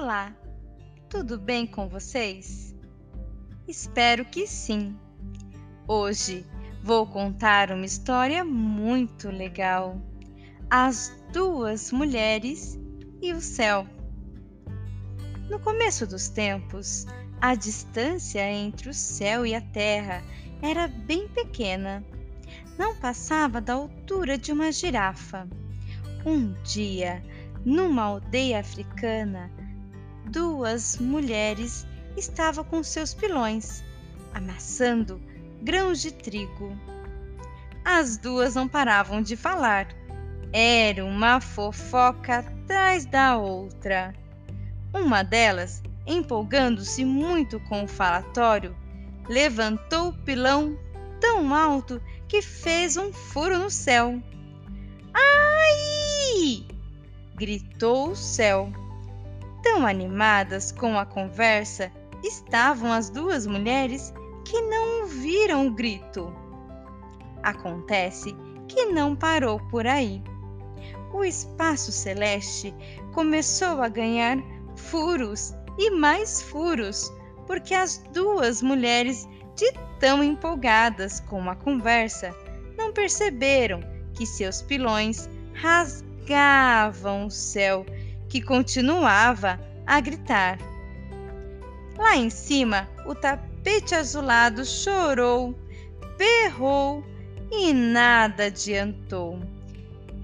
Olá, tudo bem com vocês? Espero que sim. Hoje vou contar uma história muito legal: As Duas Mulheres e o Céu. No começo dos tempos, a distância entre o céu e a terra era bem pequena. Não passava da altura de uma girafa. Um dia, numa aldeia africana, duas mulheres estavam com seus pilões, amassando grãos de trigo. As duas não paravam de falar. Era uma fofoca atrás da outra. Uma delas, empolgando-se muito com o falatório, levantou o pilão tão alto que fez um furo no céu. Ai! gritou o céu. Tão animadas com a conversa estavam as duas mulheres que não ouviram o grito. Acontece que não parou por aí. O espaço celeste começou a ganhar furos e mais furos, porque as duas mulheres, de tão empolgadas com a conversa, não perceberam que seus pilões rasgavam o céu, que continuava a gritar. Lá em cima, o tapete azulado chorou, berrou e nada adiantou.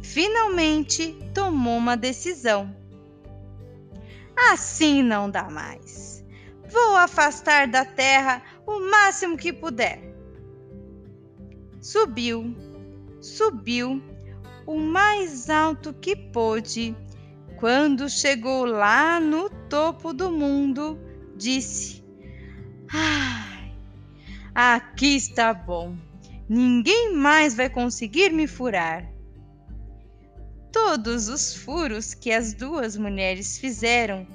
Finalmente tomou uma decisão Assim não dá mais. Vou afastar da terra o máximo que puder. Subiu, subiu o mais alto que pôde. Quando chegou lá no topo do mundo, disse: Ai, aqui está bom. Ninguém mais vai conseguir me furar. Todos os furos que as duas mulheres fizeram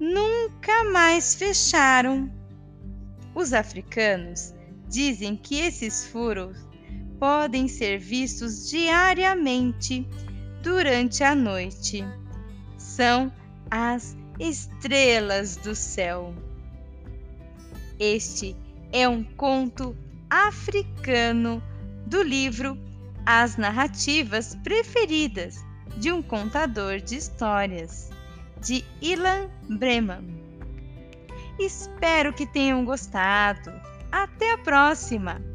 nunca mais fecharam. Os africanos dizem que esses furos podem ser vistos diariamente durante a noite. São as estrelas do céu. Este é um conto africano do livro as narrativas preferidas de um contador de histórias, de Ilan Breman. Espero que tenham gostado. Até a próxima!